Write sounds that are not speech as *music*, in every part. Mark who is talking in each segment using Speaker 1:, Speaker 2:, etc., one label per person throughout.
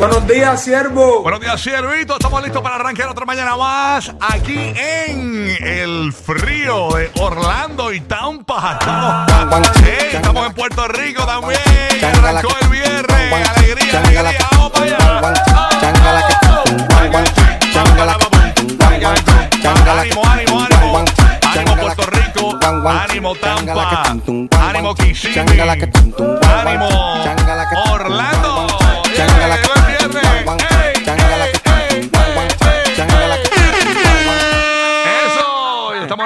Speaker 1: Buenos días, siervo.
Speaker 2: Buenos días, Siervito. Estamos listos para arrancar otra mañana más aquí en el frío de Orlando y Tampa. Estamos, Ey, estamos en Puerto Rico también. Arrancó el viernes. Alegría, alegría. Vamos para allá. Ánimo, ánimo, ánimo. Ánimo Puerto Rico. Ánimo Tampa. Ánimo Kissimmee. Ánimo Orlando.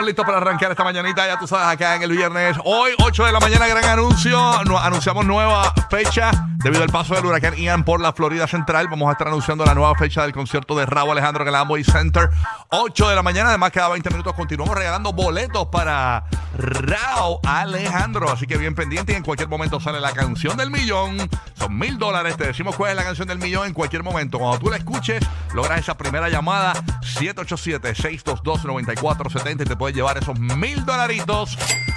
Speaker 2: Estamos listos para arrancar esta mañanita, ya tú sabes, acá en el viernes. Hoy, 8 de la mañana, gran anuncio. Nu- anunciamos nueva fecha debido al paso del huracán Ian por la Florida Central. Vamos a estar anunciando la nueva fecha del concierto de Raúl Alejandro en el Amway Center. 8 de la mañana, además cada 20 minutos continuamos regalando boletos para Raúl Alejandro. Así que bien pendiente y en cualquier momento sale la canción del millón. Son mil dólares. Te decimos cuál es la canción del millón en cualquier momento. Cuando tú la escuches, logras esa primera llamada 787-622-9470 y te puedes llevar esos mil dolaritos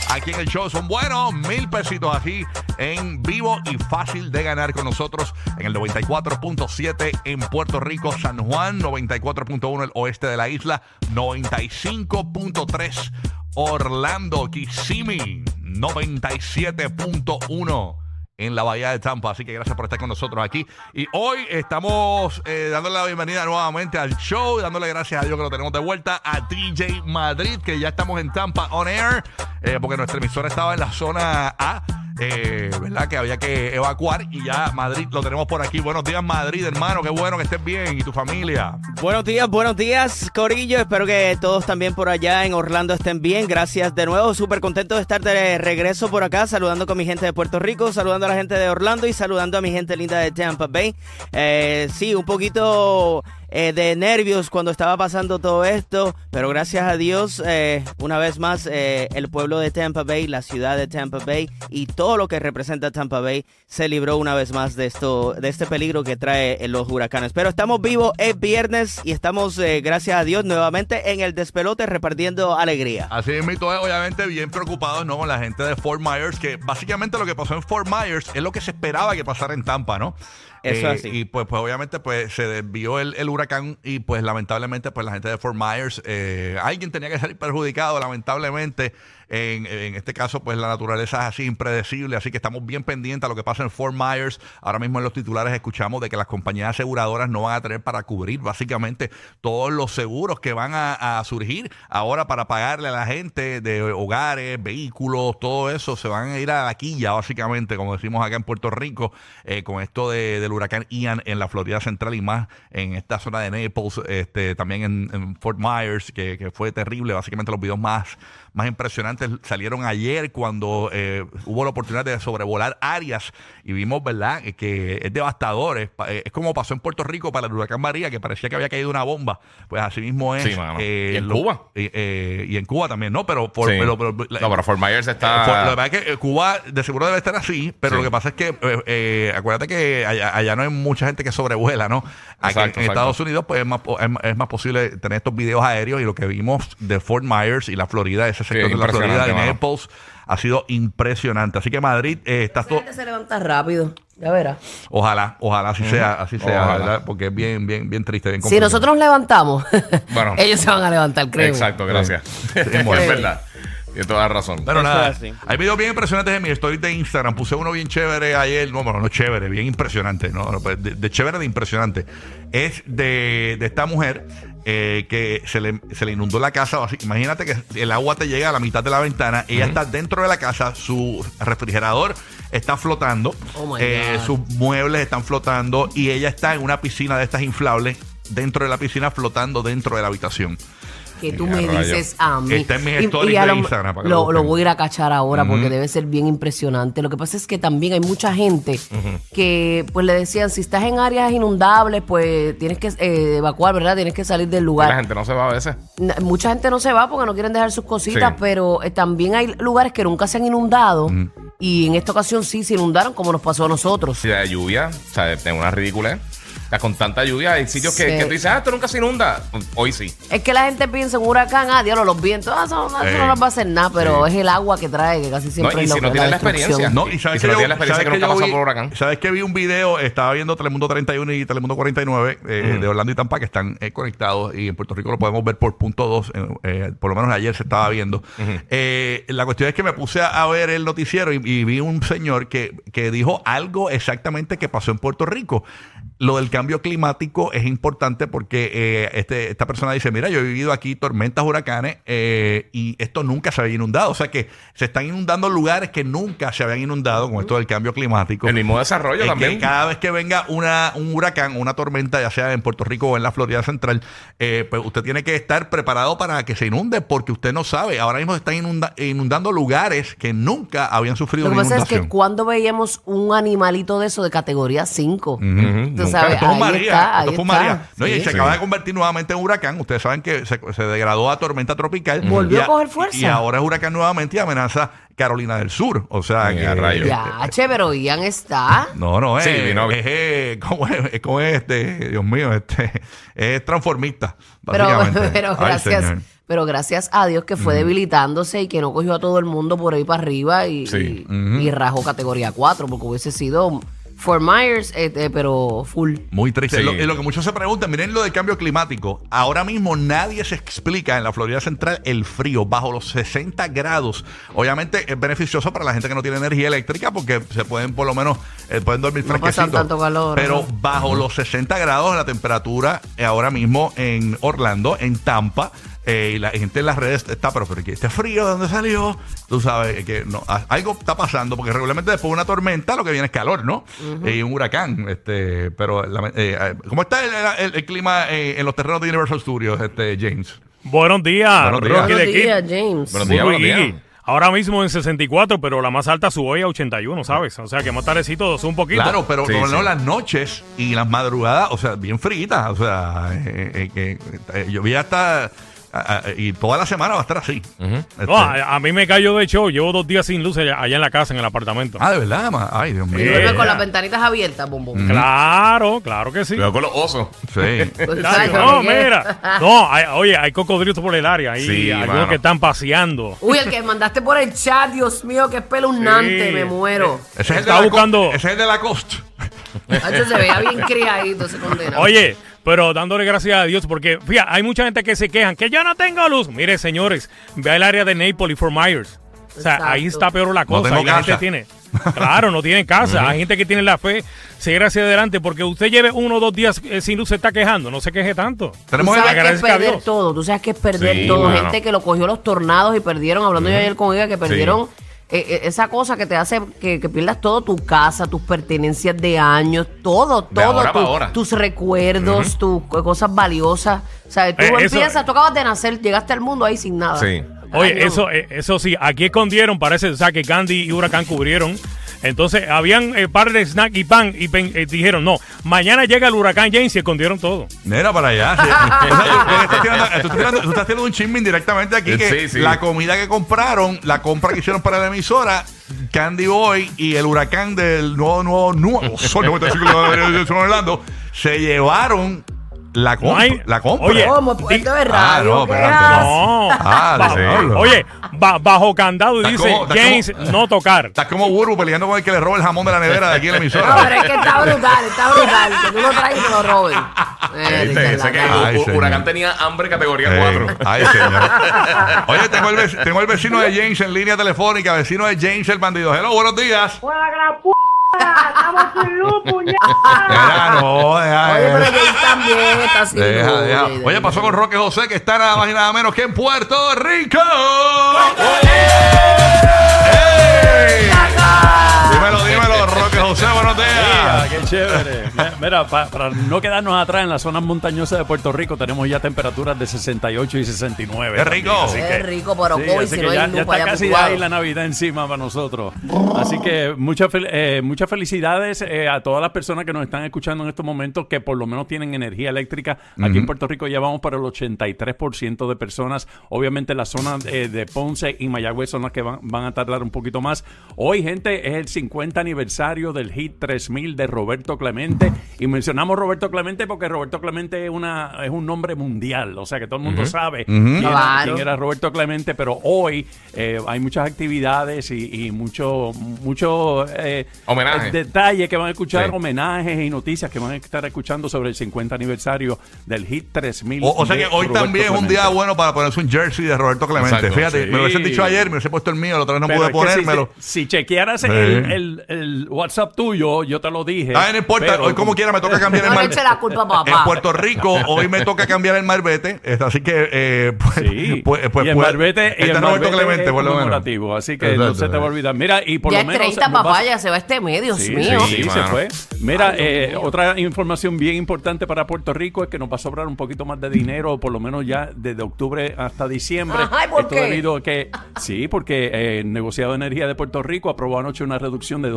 Speaker 2: aquí en el show. Son buenos, mil pesitos aquí en vivo y fácil de ganar con nosotros en el 94.7 en Puerto Rico, San Juan, 94.1 el oeste de la isla, 95.3 Orlando, Kissimmee, 97.1 en la Bahía de Tampa. Así que gracias por estar con nosotros aquí. Y hoy estamos eh, dándole la bienvenida nuevamente al show, dándole gracias a Dios que lo tenemos de vuelta a DJ Madrid, que ya estamos en Tampa on air, eh, porque nuestra emisora estaba en la zona A. eh, ¿Verdad? Que había que evacuar y ya Madrid lo tenemos por aquí. Buenos días, Madrid, hermano. Qué bueno que estés bien y tu familia.
Speaker 3: Buenos días, buenos días, Corillo. Espero que todos también por allá en Orlando estén bien. Gracias de nuevo. Súper contento de estar de regreso por acá, saludando con mi gente de Puerto Rico, saludando a la gente de Orlando y saludando a mi gente linda de Tampa Bay. Eh, sí, un poquito eh, de nervios cuando estaba pasando todo esto, pero gracias a Dios, eh, una vez más, eh, el pueblo de Tampa Bay, la ciudad de Tampa Bay y todo lo que representa Tampa Bay se libró una vez más de esto, de este peligro que trae eh, los huracanes. Pero estamos vivos, es viernes y estamos, eh, gracias a Dios, nuevamente en el despelote repartiendo alegría.
Speaker 2: Así es, mito, obviamente bien preocupados ¿no? con la gente de Fort Myers, que básicamente lo que pasó en Fort Myers es lo que se esperaba que pasara en Tampa, ¿no?
Speaker 3: Eso es así.
Speaker 2: Y pues, pues obviamente pues se desvió el, el huracán y pues lamentablemente pues la gente de Fort Myers, eh, alguien tenía que salir perjudicado, lamentablemente. En, este caso, pues la naturaleza es así impredecible, así que estamos bien pendientes a lo que pasa en Fort Myers. Ahora mismo en los titulares escuchamos de que las compañías aseguradoras no van a tener para cubrir básicamente todos los seguros que van a, surgir ahora para pagarle a la gente de hogares, vehículos, todo eso, se van a ir a la quilla básicamente, como decimos acá en Puerto Rico, eh, con esto de- del huracán Ian en la Florida Central y más en esta zona de Naples, este, también en, en Fort Myers, que, que fue terrible, básicamente los videos más más impresionantes salieron ayer cuando eh, hubo la oportunidad de sobrevolar áreas y vimos, ¿verdad?, Eh, que es devastador. Es, eh, es como pasó en Puerto Rico para el huracán María, que parecía que había caído una bomba. Pues así mismo es.
Speaker 4: Sí,
Speaker 2: eh,
Speaker 4: ¿Y en
Speaker 2: lo-
Speaker 4: Cuba?
Speaker 2: eh, eh, y en Cuba también, ¿no? Pero, por,
Speaker 4: Sí.
Speaker 2: pero, pero- la-
Speaker 4: no, pero Fort Myers está.
Speaker 2: lo que pasa es que eh, Cuba de seguro debe estar así, pero
Speaker 4: Sí.
Speaker 2: lo que pasa es que, acuérdate que allá, allá no hay mucha gente que sobrevuela, ¿no? Aquí
Speaker 4: Exacto,
Speaker 2: en
Speaker 4: exacto.
Speaker 2: Estados Unidos, pues es más, es, más- es más posible tener estos videos aéreos y lo que vimos de Fort Myers y la Florida, ese sector de la Florida,
Speaker 4: mano.
Speaker 2: Naples, ha sido impresionante. Así que Madrid, eh, está
Speaker 5: Esa
Speaker 2: todo.
Speaker 5: se levanta rápido, ya verás.
Speaker 2: Ojalá, ojalá así sea, así sea,
Speaker 4: Ojalá.
Speaker 2: ¿verdad? Porque es bien, bien, bien triste, bien
Speaker 5: Si
Speaker 2: complicado.
Speaker 5: nosotros nos levantamos, *laughs*
Speaker 4: Bueno.
Speaker 5: ellos se van a levantar, creo.
Speaker 4: Exacto, gracias. *laughs* es verdad. Tienes toda la razón.
Speaker 2: Pero
Speaker 3: Eso
Speaker 2: nada,
Speaker 3: es así.
Speaker 2: hay videos bien impresionantes en mi story de Instagram. Puse uno bien chévere ayer. No, bueno, no chévere, bien impresionante. No, No, pues, de, de chévere de impresionante. Es de, de esta mujer eh, que se le, se le inundó la casa. Imagínate que el agua te llega a la mitad de la ventana. Ella está dentro de la casa. Su refrigerador está flotando.
Speaker 5: Oh,
Speaker 2: eh, sus muebles están flotando. Y ella está en una piscina de estas inflables. Dentro de la piscina, flotando dentro de la habitación.
Speaker 5: Que tú me
Speaker 4: rayo.
Speaker 5: dices a mí.
Speaker 2: Está en mis
Speaker 5: Y- y a
Speaker 2: de
Speaker 5: lo,
Speaker 2: Instagram, para que lo
Speaker 5: lo, lo
Speaker 2: busquen.
Speaker 5: voy a ir a cachar ahora porque debe ser bien impresionante. Lo que pasa es que también hay mucha gente que pues le decían, si estás en áreas inundables, pues tienes que eh, evacuar, ¿verdad? Tienes que salir del
Speaker 4: La
Speaker 5: lugar.
Speaker 4: gente no se va a veces.
Speaker 5: Mucha gente no se va porque no quieren dejar sus cositas,
Speaker 4: Sí.
Speaker 5: pero eh, también hay lugares que nunca se han inundado y en esta ocasión sí se inundaron como nos pasó a nosotros.
Speaker 4: Si de lluvia, o sea, de una sea, con tanta lluvia, hay sitios que,
Speaker 5: Sí.
Speaker 4: que tú dices, ah, esto nunca se inunda. Hoy sí.
Speaker 5: Es que la gente piensa en un huracán, ah, diablo, los vientos, ah, eso, eso
Speaker 2: Eh.
Speaker 5: no nos va a hacer nada, pero es el agua que trae, que casi siempre
Speaker 4: No, y
Speaker 5: es lo
Speaker 4: si no
Speaker 5: que-
Speaker 4: tienes la experiencia.
Speaker 2: No, y sabes
Speaker 4: Y si
Speaker 2: que
Speaker 4: no
Speaker 2: yo,
Speaker 4: tienes la experiencia
Speaker 2: sabes
Speaker 4: que nunca pasó
Speaker 2: vi-
Speaker 4: por huracán.
Speaker 2: sabes que vi un video, estaba viendo Telemundo 31 y Telemundo 49 eh, de Orlando y Tampa que están eh, conectados y en Puerto Rico lo podemos ver por punto 2, eh, eh, por lo menos ayer se estaba viendo. Eh, la cuestión es que me puse a, a ver el noticiero y, y vi un señor que, que dijo algo exactamente que pasó en Puerto Rico. Lo del cambio climático es importante porque eh, este, esta persona dice, mira, yo he vivido aquí tormentas, huracanes eh, y esto nunca se había inundado. O sea que se están inundando lugares que nunca se habían inundado con esto del cambio climático.
Speaker 4: El mismo desarrollo
Speaker 2: Es
Speaker 4: también.
Speaker 2: que cada vez que venga una, un huracán o una tormenta, ya sea en Puerto Rico o en la Florida Central, eh, pues usted tiene que estar preparado para que se inunde porque usted no sabe. Ahora mismo se están inunda- inundando lugares que nunca habían sufrido
Speaker 5: Lo que pasa es que
Speaker 2: inundación.
Speaker 5: cuando veíamos un animalito de eso de categoría 5,
Speaker 2: Ujú.
Speaker 5: tú
Speaker 4: Nunca.
Speaker 5: sabes,
Speaker 2: Esto fue
Speaker 5: ahí
Speaker 2: María,
Speaker 5: está, ahí
Speaker 2: esto fue
Speaker 5: está.
Speaker 2: María. No, y
Speaker 5: Sí.
Speaker 2: se acaba de convertir nuevamente en huracán. Ustedes saben que se, se degradó a tormenta tropical.
Speaker 5: Volvió a coger fuerza.
Speaker 2: Y ahora es huracán nuevamente y amenaza Carolina del Sur. O sea
Speaker 4: Mira,
Speaker 2: que. este,
Speaker 4: rayos.
Speaker 5: Ya, che, pero Ian está.
Speaker 2: No, no, es,
Speaker 4: Sí, vino-
Speaker 2: es, eh, ¿cómo es, es como es este, Dios mío, este, es transformista,
Speaker 5: Pero,
Speaker 2: básicamente. *laughs*
Speaker 5: pero
Speaker 2: Ay,
Speaker 5: gracias,
Speaker 2: señor.
Speaker 5: pero gracias a Dios que fue debilitándose y que no cogió a todo el mundo por ahí para arriba y,
Speaker 4: Sí.
Speaker 5: y, y rajó categoría 4, porque hubiese sido Fort Myers, eh, eh, pero full.
Speaker 2: Muy triste.
Speaker 4: Sí.
Speaker 2: Lo, y lo que muchos se preguntan, miren lo del cambio climático. Ahora mismo nadie se explica en la Florida Central el frío bajo los 60 grados. Obviamente es beneficioso para la gente que no tiene energía eléctrica porque se pueden por lo menos eh, pueden dormir
Speaker 5: No pasan
Speaker 2: fresquecito.
Speaker 5: tanto calor,
Speaker 2: Pero bajo los 60 grados la temperatura eh, ahora mismo en Orlando, en Tampa. Eh, y la gente en las redes está, pero, pero ¿qué? este frío, ¿de dónde salió? Tú sabes que no, algo está pasando, porque regularmente después de una tormenta lo que viene es calor, ¿no? Eh, Y un huracán. este Pero, la- eh, ¿cómo está el, el- el clima eh, en los terrenos de Universal Studios, este James?
Speaker 1: Buenos días,
Speaker 2: Buenos días.
Speaker 1: Rocky
Speaker 5: Buenos días, James.
Speaker 4: Buenos días, buenos días.
Speaker 1: Ahora mismo en 64, pero la más alta subió hoy a 81, ¿sabes? O sea que más tardecito sube un poquito.
Speaker 2: Claro, pero
Speaker 4: Sí, sí.
Speaker 2: las noches y las madrugadas, o sea, bien fritas. O sea, eh, eh, que eh, yo vi hasta. A- a- y toda la semana va a estar así. Este-
Speaker 1: No, a, a mí me cayó de show. Llevo dos días sin luz allá, allá en la casa, en el apartamento.
Speaker 2: ah, de verdad, ma? Ay, Dios mío.
Speaker 5: Y
Speaker 1: Eh,
Speaker 5: con
Speaker 1: ya.
Speaker 5: las ventanitas abiertas, bom, bom.
Speaker 1: Claro, claro que sí.
Speaker 4: Cuidado con los osos.
Speaker 2: Sí. *laughs*
Speaker 5: Pues,
Speaker 1: Claro,
Speaker 5: ¿sabes
Speaker 1: no,
Speaker 5: qué?
Speaker 1: mira. *laughs* No, hay- oye, hay cocodrilos por el área. Hay
Speaker 4: Sí,
Speaker 1: algunos
Speaker 4: mano.
Speaker 1: que están paseando.
Speaker 5: Uy, el que mandaste por el chat, Dios mío, que espeluznante,
Speaker 1: Sí.
Speaker 5: me muero.
Speaker 2: Ese es el de
Speaker 1: Está
Speaker 2: la co-
Speaker 1: buscando-
Speaker 2: Ese es el de la cost.
Speaker 5: Nacho se veía bien criadito ese condenado.
Speaker 1: Oye, pero dándole gracias a Dios, porque fíjate, hay mucha gente que se quejan que yo no tengo luz. Mire, señores, ve al área de Naples y Fort Myers. O sea,
Speaker 5: Exacto.
Speaker 1: ahí está peor la cosa.
Speaker 2: tengo
Speaker 1: y la
Speaker 2: casa.
Speaker 1: gente tiene. Claro, no tienen casa. Hay gente que tiene la fe, seguir hacia adelante, porque usted lleve uno o dos días eh, sin luz, se está quejando. No se queje tanto.
Speaker 5: Tú
Speaker 2: Tenemos
Speaker 5: sabes que es perder
Speaker 1: Dios.
Speaker 5: todo, tú sabes que es perder
Speaker 4: Sí,
Speaker 5: todo. Gente que lo cogió los tornados y perdieron, hablando yo ayer con ella, que perdieron eh, esa cosa que te hace que, que pierdas todo, tu casa, tus pertenencias de años, todo,
Speaker 4: De
Speaker 5: todo,
Speaker 4: ahora
Speaker 5: tu-
Speaker 4: pa' ahora.
Speaker 5: tus recuerdos, tus co- cosas valiosas. O sea, tú
Speaker 1: Eh, eso-
Speaker 5: empiezas, tú acabas de nacer, llegaste al mundo ahí sin nada.
Speaker 4: Sí.
Speaker 1: Oye,
Speaker 5: Ay, no.
Speaker 1: eso, eh, eso sí, aquí escondieron, parece, o sea, que Candy y Huracán cubrieron. Entonces, habían eh, par de snack y pan y pen- eh, dijeron, no, mañana llega el huracán James y escondieron todo.
Speaker 2: Mira para allá. *laughs* sí. O sea, tú- tú estás tirando- tú estás tirando- tú estás haciendo un chisme indirectamente aquí que
Speaker 4: Sí, sí.
Speaker 2: la comida que compraron, la compra que hicieron para la emisora, Candy Boy y el huracán del nuevo, nuevo, nuevo Sol 95 de Orlando, se llevaron la compra.
Speaker 1: No hay-
Speaker 2: la compra.
Speaker 1: Oye,
Speaker 5: ¿Cómo? Pues esto es
Speaker 2: Ah,
Speaker 5: radio.
Speaker 2: no,
Speaker 5: ¿qué
Speaker 2: espérate?
Speaker 1: No.
Speaker 2: Ah,
Speaker 1: Ba-
Speaker 2: diablo.
Speaker 1: oye, ba- bajo candado y dice
Speaker 2: como-
Speaker 1: James
Speaker 2: como-
Speaker 1: no tocar.
Speaker 2: Estás como Burbu peleando con el que le roba el jamón de la nevera de aquí en la
Speaker 5: No,
Speaker 2: emisora.
Speaker 5: pero es que está brutal, está brutal. Que tú lo traes y te lo roben. Eh,
Speaker 4: Este, ese que
Speaker 5: charlatán.
Speaker 2: Ay,
Speaker 4: Hu-
Speaker 2: señor.
Speaker 4: Huracán tenía hambre categoría
Speaker 2: Eh,
Speaker 4: 4.
Speaker 2: ay, señor. *laughs* Oye, tengo el, tengo el vecino de James en línea telefónica, vecino de James el bandido. Hello, buenos días.
Speaker 6: ¡Juega que la! ¡Estamos sin luz,
Speaker 2: no, deja,
Speaker 5: Oye, pero
Speaker 2: deja.
Speaker 5: que él también está así.
Speaker 2: Deja, deja. Oye, pasó con Roque José, que está nada más y nada menos que en Puerto Rico. Roque José, buenos
Speaker 7: Ah,
Speaker 2: días.
Speaker 7: qué chévere. Mi- *laughs* Mira, pa- para no quedarnos atrás en las zonas montañosas de Puerto Rico, tenemos ya temperaturas de 68 y 69.
Speaker 2: ¡Qué
Speaker 7: también.
Speaker 2: rico!
Speaker 7: Así
Speaker 5: Qué
Speaker 7: que-
Speaker 5: rico, pero
Speaker 7: Sí,
Speaker 5: COVID,
Speaker 7: así
Speaker 5: si
Speaker 7: que
Speaker 5: no
Speaker 7: ya,
Speaker 5: hay
Speaker 7: ya está casi ahí la Navidad encima para nosotros. Así que muchas fel- eh, muchas felicidades eh, a todas las personas que nos están escuchando en estos momentos que por lo menos tienen energía eléctrica. Aquí en Puerto Rico ya vamos para el 83% de personas. Obviamente las zonas eh, de Ponce y Mayagüez son las que van, van a tardar un poquito más. Hoy, gente, es el 50 aniversario del hit 3000 de Roberto Clemente. Y mencionamos Roberto Clemente porque Roberto Clemente es, una, es un nombre mundial. O sea que todo el mundo sabe quién, era,
Speaker 5: Claro.
Speaker 7: quién era Roberto Clemente. Pero hoy eh, hay muchas actividades y, y mucho, mucho eh, eh, detalles que van a escuchar,
Speaker 4: Sí.
Speaker 7: homenajes y noticias que van a estar escuchando sobre el 50 aniversario del Hit 3000.
Speaker 2: O, o sea que hoy
Speaker 7: Roberto
Speaker 2: también es un
Speaker 7: Clemente.
Speaker 2: día bueno para ponerse un jersey de Roberto Clemente.
Speaker 4: Exacto,
Speaker 2: Fíjate,
Speaker 7: sí.
Speaker 2: me lo hubiesen dicho ayer, me hubiese puesto el mío, la otra vez no
Speaker 7: Pero
Speaker 2: pude
Speaker 7: si-
Speaker 2: ponérmelo.
Speaker 7: Si, chequearas
Speaker 2: Sí.
Speaker 7: el, el- el WhatsApp tuyo, yo te lo dije.
Speaker 2: Ay, no importa,
Speaker 7: pero-
Speaker 2: hoy como quiera me toca cambiar el
Speaker 5: No le
Speaker 2: mar-
Speaker 5: eche la culpa papá.
Speaker 2: En Puerto Rico hoy me toca cambiar el marbete, este, así que eh, pues,
Speaker 7: Sí,
Speaker 2: pues, pues,
Speaker 7: y el
Speaker 2: pues,
Speaker 7: marbete, y el
Speaker 2: está Roberto
Speaker 7: marbete
Speaker 2: Clemente,
Speaker 7: es
Speaker 2: por lo menos.
Speaker 7: así que no se te va a olvidar. Mira, y por
Speaker 5: ya
Speaker 7: lo menos...
Speaker 5: 30,
Speaker 7: nos
Speaker 5: papá,
Speaker 7: vas-
Speaker 5: ya se va este mes, Dios
Speaker 7: Sí,
Speaker 5: mío.
Speaker 7: sí,
Speaker 4: Sí,
Speaker 7: se fue. Mira,
Speaker 5: Ay,
Speaker 7: eh, otra información bien importante para Puerto Rico es que nos va a sobrar un poquito más de dinero, por lo menos ya desde octubre hasta diciembre.
Speaker 5: Ay, ¿por
Speaker 7: Esto
Speaker 5: qué?
Speaker 7: debido a que, sí, porque eh, el negociado de energía de Puerto Rico aprobó anoche una reducción de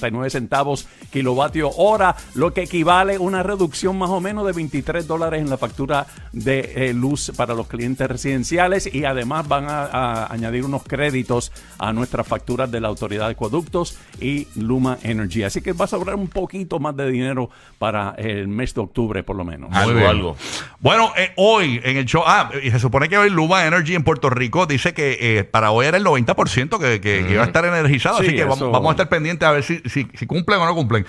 Speaker 7: 2.79 centavos kilovatio hora, lo que equivale a una reducción más o menos de 23 dólares en la factura de eh, luz para los clientes residenciales y además van a, a añadir unos créditos a nuestras facturas de la Autoridad de Acueductos y Luma Energy. Así que va a sobrar un poquito más de dinero para el mes de octubre por lo menos.
Speaker 4: Algo, algo.
Speaker 2: Bueno, eh, hoy en el show, ah, y se supone que hoy Luma Energy en Puerto Rico dice que eh, para hoy era el 90% que, que, que iba a estar energizado,
Speaker 7: Sí,
Speaker 2: así que vamos a estar pendientes a ver si, si, cumplen o no cumplen.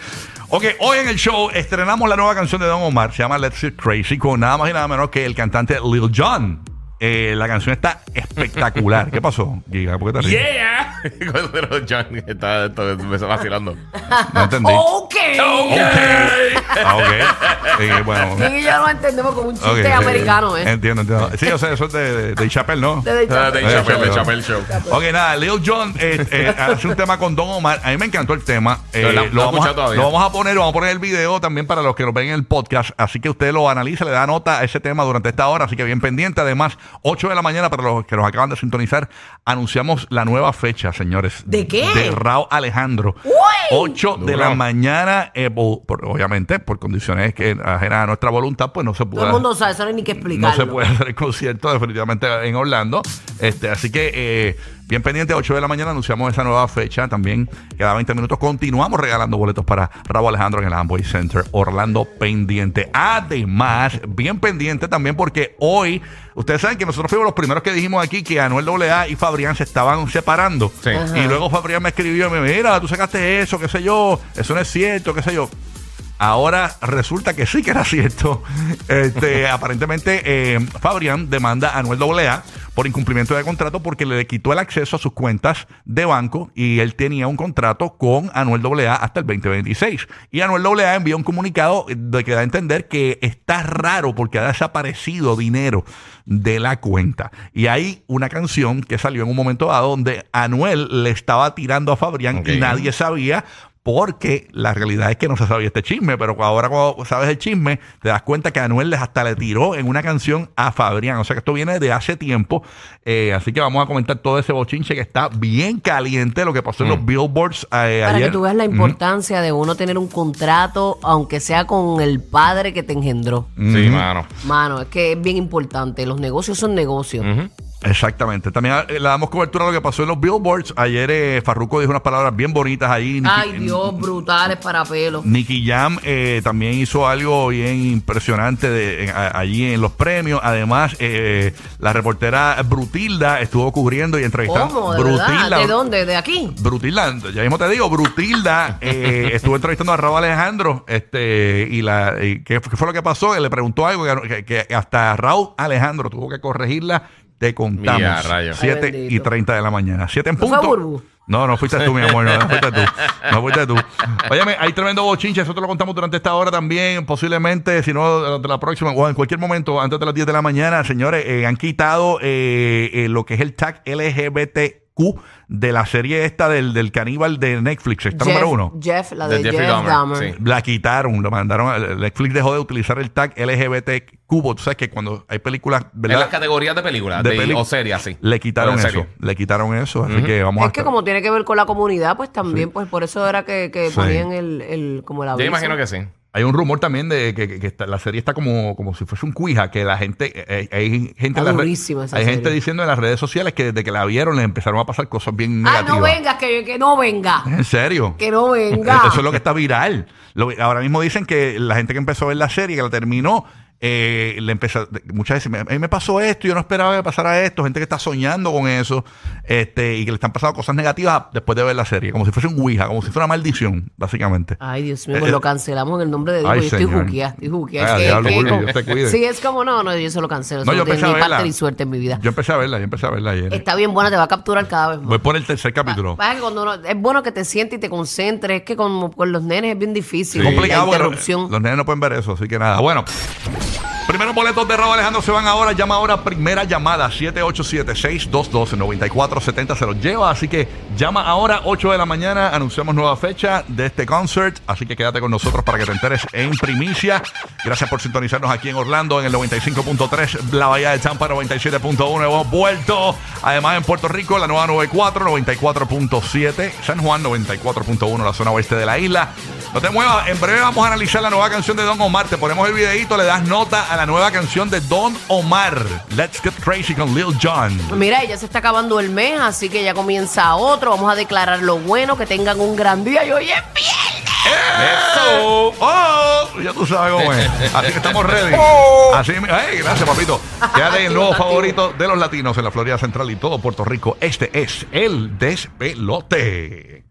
Speaker 2: Ok, hoy en el show estrenamos la nueva canción de Don Omar, se llama Let's Get Crazy, con nada más y nada menos que el cantante Lil Jon. Eh, la canción está espectacular. ¿Qué pasó, Giga? ¿Por qué te ríes?
Speaker 4: ¡Yeah! *laughs* Pero John está, está- me está vacilando.
Speaker 2: No entendí.
Speaker 5: Ok.
Speaker 2: Ah, ok. Eh, bueno.
Speaker 5: Sí, ya lo entendemos como un chiste
Speaker 2: ok,
Speaker 5: americano, ¿eh?
Speaker 2: Entiendo, entiendo. Sí, o sea, eso es de, de, de Chappelle, ¿no?
Speaker 5: De- de-
Speaker 4: Ah, De Chappelle, de
Speaker 2: pero-
Speaker 4: Chappelle Show.
Speaker 2: Ok, nada, Lil Jon eh, eh, hace un tema con Don Omar. A mí me encantó el tema. Eh, lo,
Speaker 4: he
Speaker 2: vamos a,
Speaker 4: escuchado todavía.
Speaker 2: lo vamos a poner, vamos a poner el video también para los que lo ven en el podcast. Así que usted lo analiza, le da nota a ese tema durante esta hora. Así que bien pendiente. Además, 8 de la mañana para los que nos acaban de sintonizar, anunciamos la nueva fecha, señores.
Speaker 5: ¿De qué?
Speaker 2: De Raúl Alejandro.
Speaker 5: ¡Uy!
Speaker 2: 8 de la mañana, eh, por- obviamente, por condiciones que ajenas a nuestra voluntad, pues no se puede.
Speaker 5: Todo el mundo sabe, eso no hay ni que
Speaker 2: No
Speaker 5: explicarlo.
Speaker 2: se puede hacer el concierto definitivamente en Orlando. Este, así que eh, bien pendiente, 8 de la mañana anunciamos esa nueva fecha. También cada 20 minutos continuamos regalando boletos para Raúl Alejandro en el Amway Center Orlando pendiente. Además, bien pendiente también porque hoy, ustedes saben que nosotros fuimos los primeros que dijimos aquí que Anuel AA y Fabrián se estaban separando.
Speaker 4: Sí.
Speaker 2: Y luego Fabrián me escribió y me dijo, mira, tú sacaste eso, qué sé yo, eso no es cierto, qué sé yo. Ahora resulta que sí que era cierto. Este, *laughs* aparentemente, eh, Fabrián demanda a Anuel AA por incumplimiento de contrato porque le quitó el acceso a sus cuentas de banco y él tenía un contrato con Anuel AA hasta el 2026. Y Anuel AA envió un comunicado de que da a entender que está raro porque ha desaparecido dinero de la cuenta. Y hay una canción que salió en un momento dado donde Anuel le estaba tirando a Fabrián y nadie sabía porque la realidad es que no se sabía este chisme, pero ahora cuando sabes el chisme, te das cuenta que Anuel les hasta le tiró en una canción a Fabrián. O sea que esto viene de hace tiempo. Eh, así que vamos a comentar todo ese bochinche que está bien caliente, lo que pasó en los billboards eh,
Speaker 5: Para
Speaker 2: ayer.
Speaker 5: que tú veas la importancia de uno tener un contrato, aunque sea con el padre que te engendró.
Speaker 4: Sí, mano.
Speaker 5: Mano, es que es bien importante. Los negocios son negocios.
Speaker 4: Ujú.
Speaker 2: Exactamente. También eh, le damos cobertura a lo que pasó en los billboards. Ayer eh, Farruko dijo unas palabras bien bonitas ahí.
Speaker 5: Ay, Dios, brutales para pelo.
Speaker 2: Nicky Jam eh, también hizo algo bien impresionante de, en- a- allí en los premios. Además, eh, la reportera Brutilda estuvo cubriendo y entrevistando.
Speaker 5: ¿Cómo? ¿De verdad? ¿De dónde? ¿De aquí?
Speaker 2: Brutilda, ya mismo te digo, Brutilda eh, *laughs* estuvo entrevistando a Raúl Alejandro este y la y ¿qué, qué fue lo que pasó? Él le preguntó algo que, que- que hasta Raúl Alejandro tuvo que corregirla. Te contamos.
Speaker 4: Mira, rayos.
Speaker 2: 7
Speaker 5: Ay,
Speaker 2: y
Speaker 5: bendito.
Speaker 2: 30 de la mañana. 7 en
Speaker 5: ¿No fue
Speaker 2: punto. No, no fuiste tú, mi amor. No, no fuiste tú. *laughs* No fuiste tú. Óyeme, hay tremendo bochinche. Eso te lo contamos durante esta hora también. Posiblemente, si no, durante la próxima o en cualquier momento, antes de las 10 de la mañana, señores, eh, han quitado eh, eh, lo que es el tag LGBTQ de la serie esta del, del caníbal de Netflix. Está número uno.
Speaker 5: Jeff, la de, Jeff
Speaker 4: Dahmer,
Speaker 5: Dahmer.
Speaker 4: sí.
Speaker 2: La quitaron, lo mandaron. Netflix dejó de utilizar el tag LGBTQ. Tú sabes que cuando hay películas,
Speaker 4: En
Speaker 2: ¿verdad?
Speaker 4: las categorías de películas
Speaker 2: De peli-
Speaker 4: o series, así.
Speaker 2: Le quitaron eso. Le quitaron eso. Así que vamos a
Speaker 5: Es que como tiene que ver con la comunidad, pues también, pues por eso era que, que
Speaker 2: Sí.
Speaker 5: ponían el, el, como el
Speaker 4: Yo imagino que sí.
Speaker 2: Hay un rumor también de que, que- que está- la serie está como, como si fuese un cuija, que la gente, eh, hay gente, hay gente diciendo en las redes sociales que desde que la vieron les empezaron a pasar cosas bien
Speaker 5: Ah,
Speaker 2: negativas.
Speaker 5: no vengas, que, que no venga.
Speaker 2: ¿En serio?
Speaker 5: Que no venga. *laughs*
Speaker 2: Eso es lo que está viral. Lo- ahora mismo dicen que la gente que empezó a ver la serie, que la terminó, eh, le empezó, muchas veces, a mí me pasó esto, yo no esperaba que pasara esto, gente que está soñando con eso, este, y que le están pasando cosas negativas después de ver la serie, como si fuese un Ouija, como si fuera una maldición, básicamente.
Speaker 5: Ay, Dios mío,
Speaker 2: Eh,
Speaker 5: pues
Speaker 2: eh,
Speaker 5: lo cancelamos en el nombre de Dios.
Speaker 2: ay,
Speaker 5: yo estoy juqueada, estoy juqueada.
Speaker 2: Ay,
Speaker 5: ¿Qué-
Speaker 2: diablo,
Speaker 5: qué-
Speaker 2: Julio,
Speaker 5: cómo-
Speaker 2: Dios te cuide.
Speaker 5: Sí, es como, no, no, yo eso lo cancelo.
Speaker 2: No,
Speaker 5: Eso
Speaker 2: yo
Speaker 5: no tiene ni
Speaker 2: verla.
Speaker 5: parte ni suerte en mi vida.
Speaker 2: Yo empecé a verla, yo empecé a verla ayer.
Speaker 5: Está bien buena, te va a capturar cada vez más.
Speaker 2: Voy por el tercer capítulo.
Speaker 5: Cuando uno- es bueno que te sientes y te concentres. Es que como con los nenes es bien difícil.
Speaker 2: Es complicado
Speaker 5: la interrupción.
Speaker 2: los nenes no pueden ver eso, así que nada. Bueno, primeros boletos de Raúl Alejandro se van ahora. Llama ahora, primera llamada, 787-622-9470. Se los lleva, así que llama ahora, 8 de la mañana. Anunciamos nueva fecha de este concert, así que quédate con nosotros para que te enteres en primicia. Gracias por sintonizarnos aquí en Orlando en el 95.3, la Bahía de Tampa 97.1. Hemos vuelto. Además, en Puerto Rico, la nueva 94, 94.7. San Juan, 94.1, la zona oeste de la isla. No te muevas, en breve vamos a analizar la nueva canción de Don Omar. Te ponemos el videito, le das nota a la nueva canción de Don Omar. Let's get crazy con Lil Jon.
Speaker 5: Mira, ya se está acabando el mes, así que ya comienza otro. Vamos a declarar lo bueno, que tengan un gran día. Y hoy es viernes.
Speaker 2: ¡Eso! ¡Oh! Ya tú sabes cómo es. Así que estamos ready. *laughs* Así, mi- ¡Ay, gracias, papito! Quédate el *laughs* nuevo favorito de los latinos en la Florida Central y todo Puerto Rico. Este es el despelote.